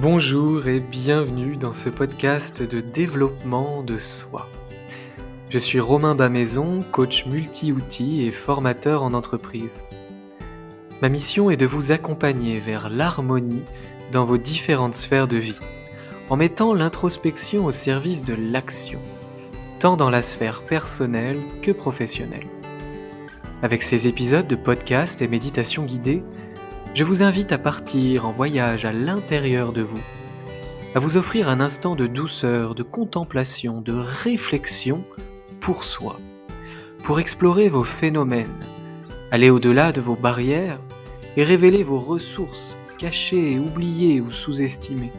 Bonjour et bienvenue dans ce podcast de développement de soi. Je suis Romain Bamaison, coach multi-outils et formateur en entreprise. Ma mission est de vous accompagner vers l'harmonie dans vos différentes sphères de vie, en mettant l'introspection au service de l'action, tant dans la sphère personnelle que professionnelle. Avec ces épisodes de podcast et méditation guidée, je vous invite à partir en voyage à l'intérieur de vous, à vous offrir un instant de douceur, de contemplation, de réflexion pour soi, pour explorer vos phénomènes, aller au-delà de vos barrières et révéler vos ressources cachées, oubliées ou sous-estimées.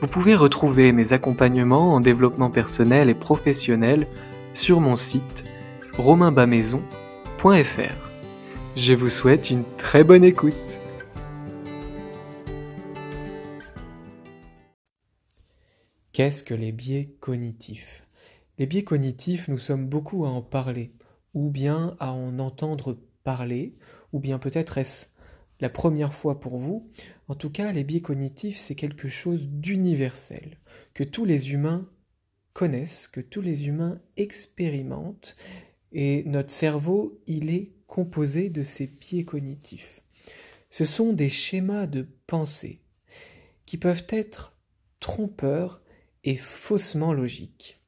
Vous pouvez retrouver mes accompagnements en développement personnel et professionnel sur mon site romainbamaison.fr. Je vous souhaite une très bonne écoute. Qu'est-ce que les biais cognitifs? Les biais cognitifs, nous sommes beaucoup à en parler, ou bien à en entendre parler, ou bien peut-être est-ce la première fois pour vous. En tout cas, les biais cognitifs, c'est quelque chose d'universel, que tous les humains connaissent, que tous les humains expérimentent, et notre cerveau, il est composé de ces biais cognitifs. Ce sont des schémas de pensée qui peuvent être trompeurs et faussement logiques.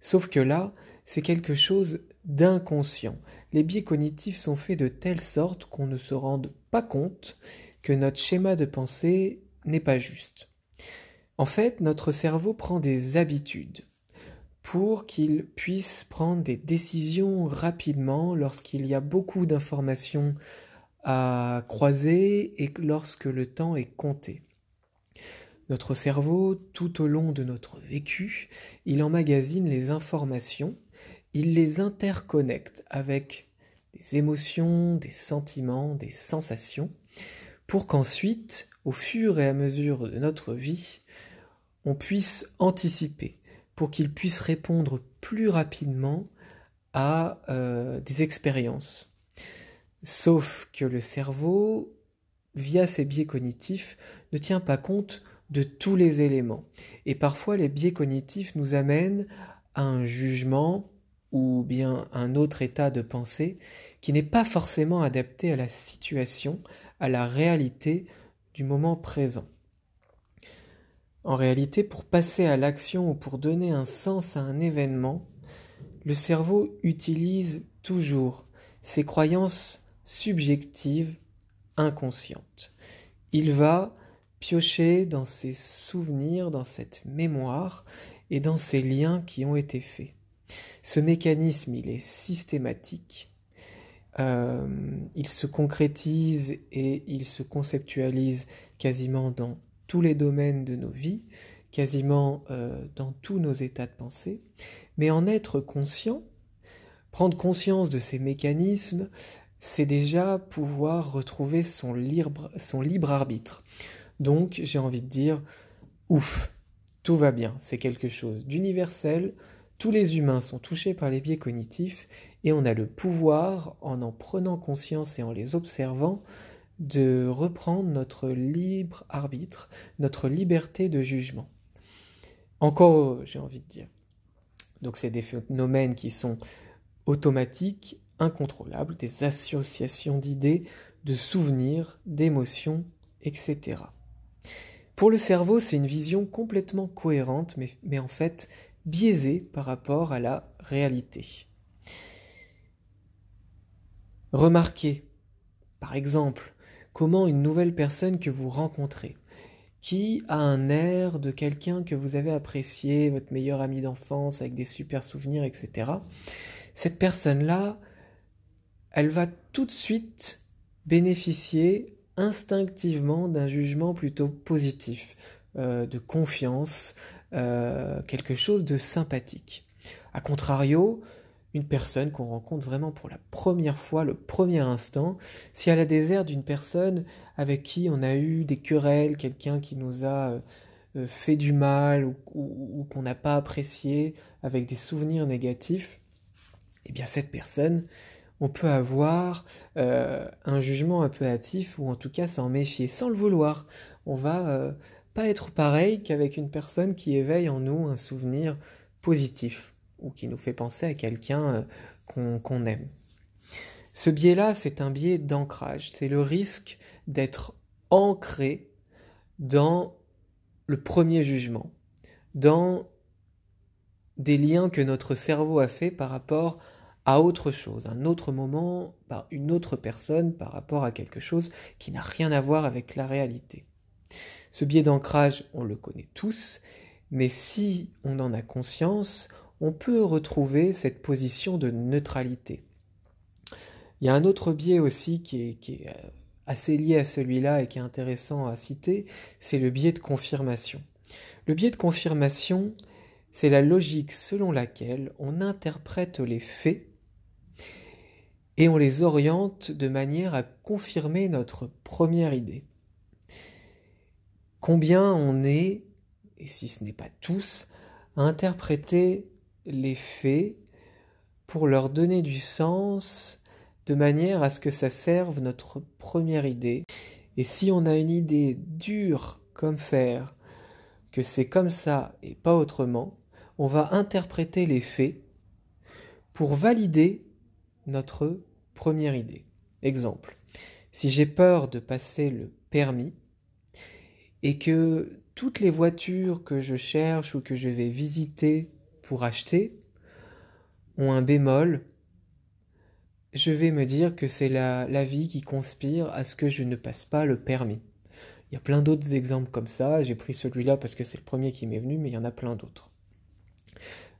Sauf que là, c'est quelque chose d'inconscient. Les biais cognitifs sont faits de telle sorte qu'on ne se rende pas compte que notre schéma de pensée n'est pas juste. En fait, notre cerveau prend des habitudes pour qu'il puisse prendre des décisions rapidement lorsqu'il y a beaucoup d'informations à croiser et lorsque le temps est compté. Notre cerveau, tout au long de notre vécu, il emmagasine les informations, il les interconnecte avec des émotions, des sentiments, des sensations, pour qu'ensuite, au fur et à mesure de notre vie, on puisse anticiper, pour qu'il puisse répondre plus rapidement à euh, des expériences. Sauf que le cerveau, via ses biais cognitifs, ne tient pas compte de tous les éléments. Et parfois, les biais cognitifs nous amènent à un jugement ou bien un autre état de pensée qui n'est pas forcément adapté à la situation, à la réalité du moment présent. En réalité, pour passer à l'action ou pour donner un sens à un événement, le cerveau utilise toujours ses croyances subjectives inconscientes. Il va piocher dans ses souvenirs, dans cette mémoire et dans ces liens qui ont été faits. Ce mécanisme, il est systématique. Euh, il se concrétise et il se conceptualise quasiment dans tous les domaines de nos vies, quasiment euh, dans tous nos états de pensée, mais en être conscient, prendre conscience de ces mécanismes, c'est déjà pouvoir retrouver son libre, son libre arbitre. Donc j'ai envie de dire, ouf, tout va bien, c'est quelque chose d'universel, tous les humains sont touchés par les biais cognitifs et on a le pouvoir, en en prenant conscience et en les observant, de reprendre notre libre arbitre, notre liberté de jugement. Encore, j'ai envie de dire. Donc c'est des phénomènes qui sont automatiques, incontrôlables, des associations d'idées, de souvenirs, d'émotions, etc. Pour le cerveau, c'est une vision complètement cohérente, mais, mais en fait biaisée par rapport à la réalité. Remarquez, par exemple, comment une nouvelle personne que vous rencontrez, qui a un air de quelqu'un que vous avez apprécié, votre meilleur ami d'enfance avec des super souvenirs, etc. Cette personne-là, elle va tout de suite bénéficier instinctivement d'un jugement plutôt positif, euh, de confiance, euh, quelque chose de sympathique. A contrario, une personne qu'on rencontre vraiment pour la première fois, le premier instant, si elle a des airs d'une personne avec qui on a eu des querelles, quelqu'un qui nous a euh, euh, fait du mal ou, qu'on n'a pas apprécié, avec des souvenirs négatifs, eh bien cette personne, on peut avoir euh, un jugement un peu hâtif ou en tout cas s'en méfier sans le vouloir. On va pas être pareil qu'avec une personne qui éveille en nous un souvenir positif ou qui nous fait penser à quelqu'un euh, qu'on aime. Ce biais-là, c'est un biais d'ancrage. C'est le risque d'être ancré dans le premier jugement, dans des liens que notre cerveau a fait par rapport à autre chose, un autre moment, par une autre personne, par rapport à quelque chose qui n'a rien à voir avec la réalité. Ce biais d'ancrage, on le connaît tous, mais si on en a conscience, on peut retrouver cette position de neutralité. Il y a un autre biais aussi qui est, euh, assez lié à celui-là et qui est intéressant à citer, c'est le biais de confirmation. Le biais de confirmation, c'est la logique selon laquelle on interprète les faits et on les oriente de manière à confirmer notre première idée. Combien on est, et si ce n'est pas tous, à interpréter les faits pour leur donner du sens de manière à ce que ça serve notre première idée. Et si on a une idée dure comme fer, que c'est comme ça et pas autrement, on va interpréter les faits pour valider notre première idée. Exemple, si j'ai peur de passer le permis et que toutes les voitures que je cherche ou que je vais visiter pour acheter ont un bémol, je vais me dire que c'est la, la, vie qui conspire à ce que je ne passe pas le permis. Il y a plein d'autres exemples comme ça, j'ai pris celui-là parce que c'est le premier qui m'est venu, mais il y en a plein d'autres.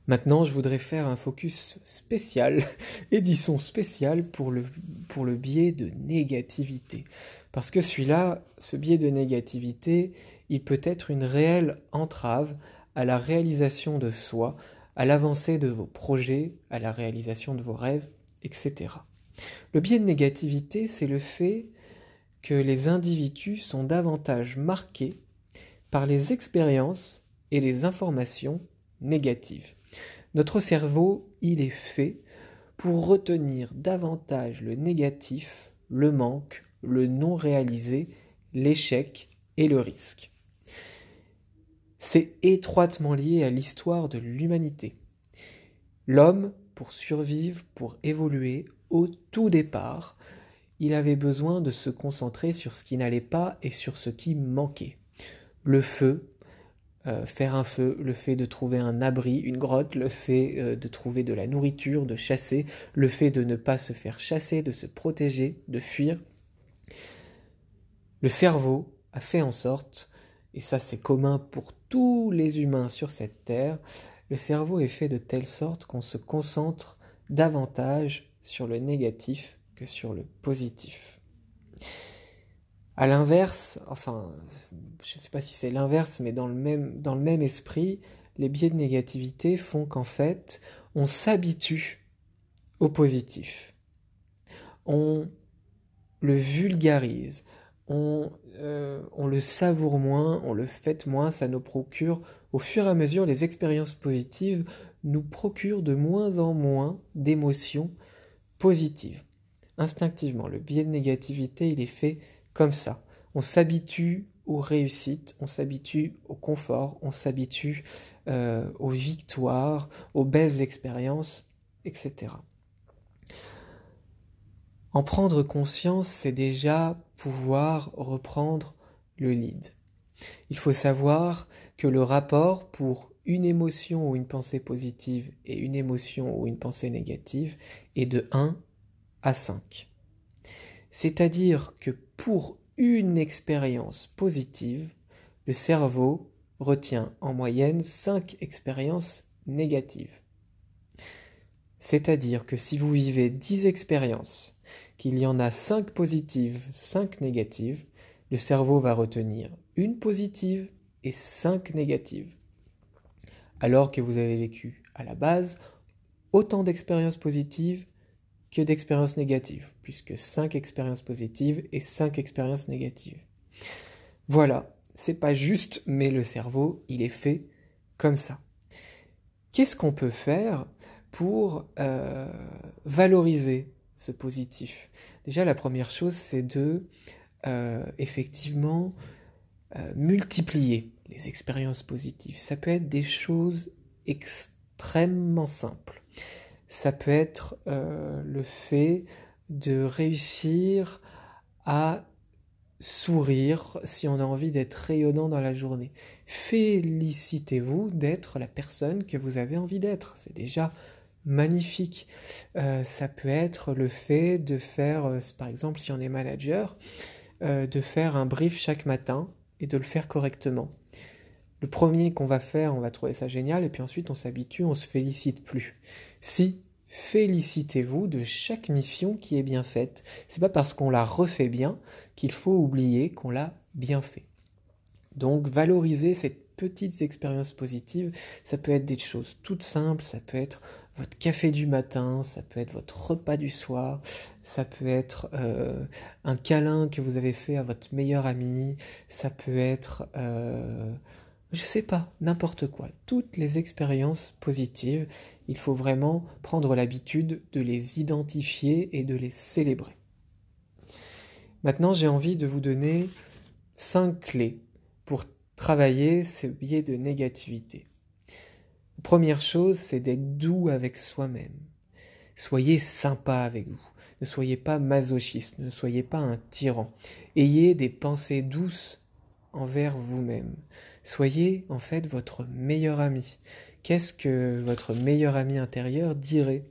Maintenant, je voudrais faire un focus spécial, édition spéciale pour le, pour le biais de négativité. Parce que celui-là, ce biais de négativité, il peut être une réelle entrave à la réalisation de soi, à l'avancée de vos projets, à la réalisation de vos rêves, etc. Le biais de négativité, c'est le fait que les individus sont davantage marqués par les expériences et les informations négatives. Notre cerveau, il est fait pour retenir davantage le négatif, le manque, le non réalisé, l'échec et le risque. C'est étroitement lié à l'histoire de l'humanité. L'homme pour survivre, pour évoluer, au tout départ, il avait besoin de se concentrer sur ce qui n'allait pas et sur ce qui manquait. Le feu, euh, faire un feu, le fait de trouver un abri, une grotte, le fait euh, de trouver de la nourriture, de chasser, le fait de ne pas se faire chasser, de se protéger, de fuir. Le cerveau a fait en sorte, et ça c'est commun pour tous les humains sur cette terre, le cerveau est fait de telle sorte qu'on se concentre davantage sur le négatif que sur le positif. À l'inverse, enfin, je ne sais pas si c'est l'inverse, mais dans le, même, dans le même esprit, les biais de négativité font qu'en fait, on s'habitue au positif. On le vulgarise, on, euh, on le savoure moins, on le fête moins, ça nous procure, au fur et à mesure, les expériences positives nous procurent de moins en moins d'émotions positives. Instinctivement, le biais de négativité, il est fait comme ça. On s'habitue aux réussites, on s'habitue au confort, on s'habitue euh, aux victoires, aux belles expériences, etc. En prendre conscience, c'est déjà pouvoir reprendre le lead. Il faut savoir que le rapport pour une émotion ou une pensée positive et une émotion ou une pensée négative est de 1 à 5. C'est-à-dire que pour une expérience positive, le cerveau retient en moyenne 5 expériences négatives. C'est-à-dire que si vous vivez 10 expériences, qu'il y en a 5 positives, 5 négatives, le cerveau va retenir une positive et 5 négatives. Alors que vous avez vécu à la base autant d'expériences positives que d'expériences négatives, puisque 5 expériences positives et 5 expériences négatives. Voilà, c'est pas juste, mais le cerveau, il est fait comme ça. Qu'est-ce qu'on peut faire pour euh, valoriser ce positif Déjà, la première chose, c'est de euh, effectivement euh, multiplier les expériences positives. Ça peut être des choses extrêmement simples. Ça peut être euh, le fait de réussir à sourire si on a envie d'être rayonnant dans la journée. Félicitez-vous d'être la personne que vous avez envie d'être. C'est déjà magnifique. Euh, ça peut être le fait de faire, euh, par exemple, si on est manager, euh, de faire un brief chaque matin et de le faire correctement. Le premier qu'on va faire, on va trouver ça génial, et puis ensuite on s'habitue, on se félicite plus. Si félicitez-vous de chaque mission qui est bien faite. C'est pas parce qu'on la refait bien qu'il faut oublier qu'on l'a bien fait. Donc valoriser ces petites expériences positives, ça peut être des choses toutes simples, ça peut être votre café du matin, ça peut être votre repas du soir, ça peut être euh, un câlin que vous avez fait à votre meilleur ami, ça peut être, euh, je sais pas, n'importe quoi. Toutes les expériences positives, il faut vraiment prendre l'habitude de les identifier et de les célébrer. Maintenant, j'ai envie de vous donner cinq clés pour travailler ces biais de négativité. Première chose, c'est d'être doux avec soi-même. Soyez sympa avec vous. Ne soyez pas masochiste, ne soyez pas un tyran. Ayez des pensées douces envers vous-même. Soyez en fait votre meilleur ami. Qu'est-ce que votre meilleur ami intérieur dirait?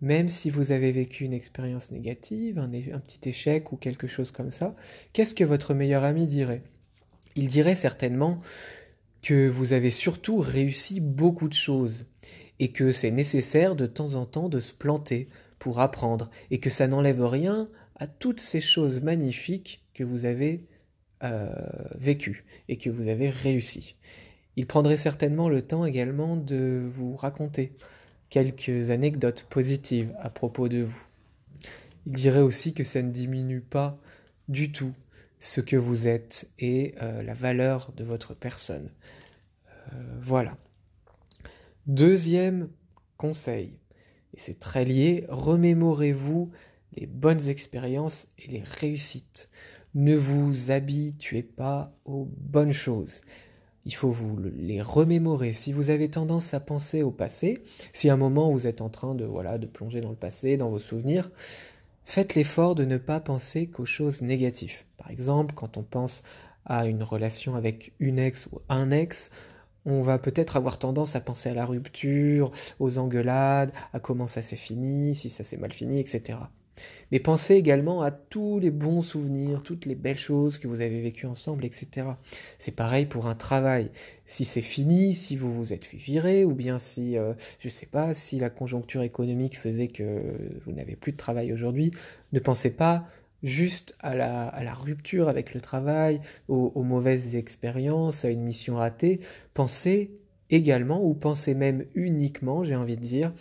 Même si vous avez vécu une expérience négative, un, un petit échec ou quelque chose comme ça, qu'est-ce que votre meilleur ami dirait? Il dirait certainement que vous avez surtout réussi beaucoup de choses et que c'est nécessaire de temps en temps de se planter pour apprendre et que ça n'enlève rien à toutes ces choses magnifiques que vous avez euh, vécues et que vous avez réussi. Il prendrait certainement le temps également de vous raconter quelques anecdotes positives à propos de vous. Il dirait aussi que ça ne diminue pas du tout ce que vous êtes et euh, la valeur de votre personne. Euh, voilà. Deuxième conseil, et c'est très lié, remémorez-vous les bonnes expériences et les réussites. Ne vous habituez pas aux bonnes choses. Il faut vous les remémorer. Si vous avez tendance à penser au passé, si à un moment vous êtes en train de voilà de plonger dans le passé, dans vos souvenirs, faites l'effort de ne pas penser qu'aux choses négatives. Par exemple, quand on pense à une relation avec une ex ou un ex, on va peut-être avoir tendance à penser à la rupture, aux engueulades, à comment ça s'est fini, si ça s'est mal fini, etc. Mais pensez également à tous les bons souvenirs, toutes les belles choses que vous avez vécues ensemble, etc. C'est pareil pour un travail. Si c'est fini, si vous vous êtes fait virer, ou bien si, je euh, je sais pas, si la conjoncture économique faisait que vous n'avez plus de travail aujourd'hui, ne pensez pas juste à la, rupture avec le travail, aux, mauvaises expériences, à une mission ratée, pensez également, ou pensez même uniquement, j'ai envie de dire,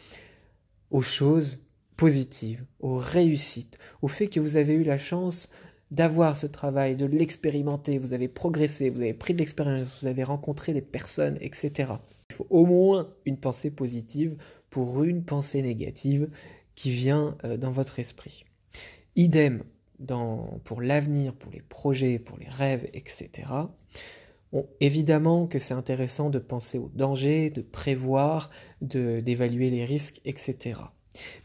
aux choses positives, aux réussites, au fait que vous avez eu la chance d'avoir ce travail, de l'expérimenter, vous avez progressé, vous avez pris de l'expérience, vous avez rencontré des personnes, etc. Il faut au moins une pensée positive pour une pensée négative qui vient euh, dans votre esprit. Idem pour l'avenir, pour les projets, pour les rêves, etc. évidemment que c'est intéressant de penser aux dangers, de prévoir, d'évaluer les risques, etc.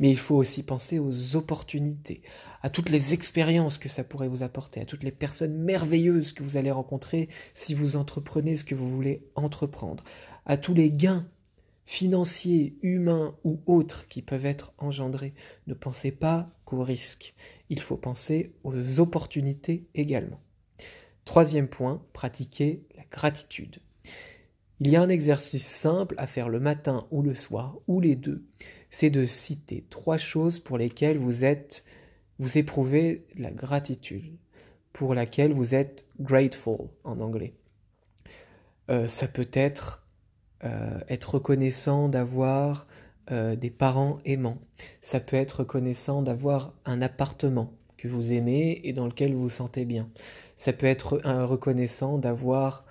Mais il faut aussi penser aux opportunités, à toutes les expériences que ça pourrait vous apporter, à toutes les personnes merveilleuses que vous allez rencontrer si vous entreprenez ce que vous voulez entreprendre, à tous les gains financiers, humains ou autres qui peuvent être engendrés. Ne pensez pas qu'aux risques il faut penser aux opportunités également. Troisième point, pratiquer la gratitude. Il y a un exercice simple à faire le matin ou le soir, ou les deux. C'est de citer trois choses pour lesquelles vous êtes, vous éprouvez la gratitude, pour laquelle vous êtes grateful en anglais. Euh, ça peut être euh, être reconnaissant d'avoir euh, des parents aimants. Ça peut être reconnaissant d'avoir un appartement que vous aimez et dans lequel vous vous sentez bien. Ça peut être reconnaissant d'avoir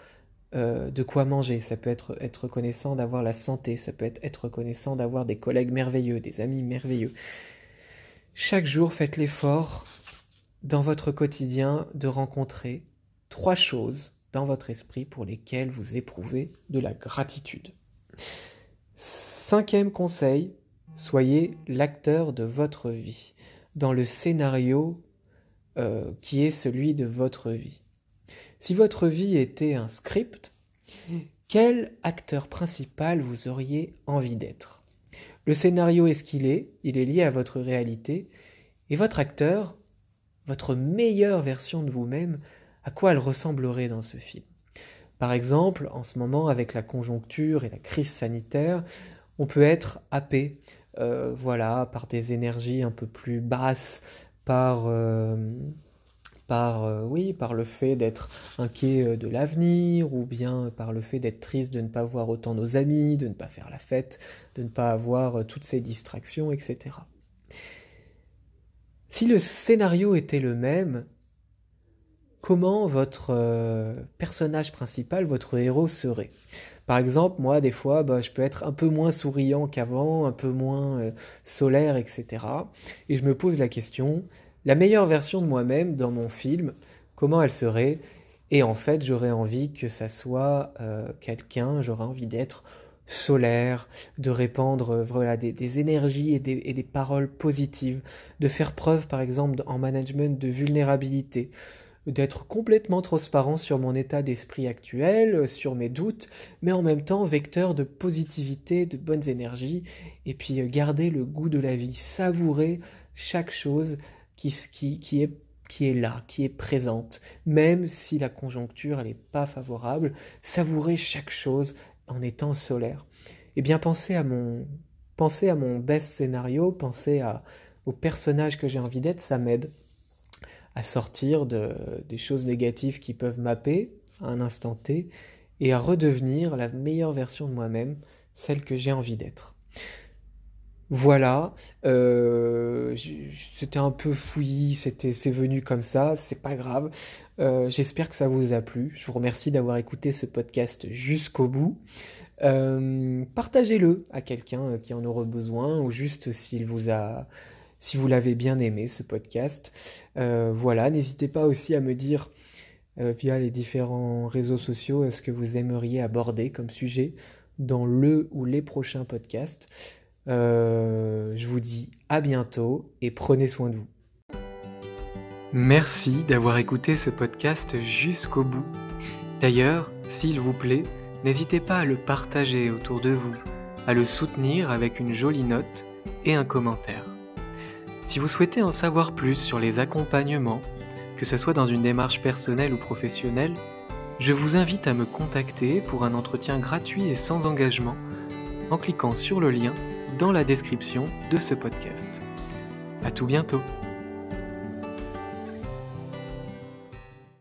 euh, de quoi manger. Ça peut être être reconnaissant d'avoir la santé. Ça peut être être reconnaissant d'avoir des collègues merveilleux, des amis merveilleux. Chaque jour, faites l'effort dans votre quotidien de rencontrer trois choses dans votre esprit pour lesquels vous éprouvez de la gratitude. Cinquième conseil, soyez l'acteur de votre vie, dans le scénario euh, qui est celui de votre vie. Si votre vie était un script, quel acteur principal vous auriez envie d'être? Le scénario est ce qu'il est, il est lié à votre réalité, et votre acteur, votre meilleure version de vous-même, à quoi elle ressemblerait dans ce film? Par exemple, en ce moment, avec la conjoncture et la crise sanitaire, on peut être happé, euh, voilà, par des énergies un peu plus basses, par euh, par, euh, oui, par le fait d'être inquiet euh, de l'avenir, ou bien par le fait d'être triste de ne pas voir autant nos amis, de ne pas faire la fête, de ne pas avoir euh, toutes ces distractions, etc. Si le scénario était le même, comment votre personnage principal, votre héros serait? Par exemple, moi, des fois, bah, je peux être un peu moins souriant qu'avant, un peu moins solaire, etc. Et je me pose la question, la meilleure version de moi-même dans mon film, comment elle serait. Et en fait, j'aurais envie que ça soit euh, quelqu'un, j'aurais envie d'être solaire, de répandre euh, des, énergies et des, et des, paroles positives, de faire preuve par exemple en management de vulnérabilité, d'être complètement transparent sur mon état d'esprit actuel, euh, sur mes doutes, mais en même temps vecteur de positivité, de bonnes énergies, et puis garder le goût de la vie, savourer chaque chose, qui, est, là, qui est présente, même si la conjoncture n'est pas favorable, savourer chaque chose en étant solaire. Eh bien, pensez à mon, pensez à mon best scénario, pensez à, au personnage que j'ai envie d'être, ça m'aide à sortir de, des choses négatives qui peuvent mapper à un instant T et à redevenir la meilleure version de moi-même, celle que j'ai envie d'être. Voilà, euh, c'était un peu fouillis, c'était, c'est venu comme ça, c'est pas grave. Euh, j'espère que ça vous a plu. Je vous remercie d'avoir écouté ce podcast jusqu'au bout. Euh, partagez-le à quelqu'un qui en aurait besoin ou juste s'il vous a, si vous l'avez bien aimé ce podcast. voilà, n'hésitez pas aussi à me dire via les différents réseaux sociaux ce que vous aimeriez aborder comme sujet dans le ou les prochains podcasts. Euh, je vous dis à bientôt et prenez soin de vous. Merci d'avoir écouté ce podcast jusqu'au bout. D'ailleurs, s'il vous plaît, n'hésitez pas à le partager autour de vous, à le soutenir avec une jolie note et un commentaire. Si vous souhaitez en savoir plus sur les accompagnements, que ce soit dans une démarche personnelle ou professionnelle, je vous invite à me contacter pour un entretien gratuit et sans engagement en cliquant sur le lien dans la description de ce podcast. À tout bientôt!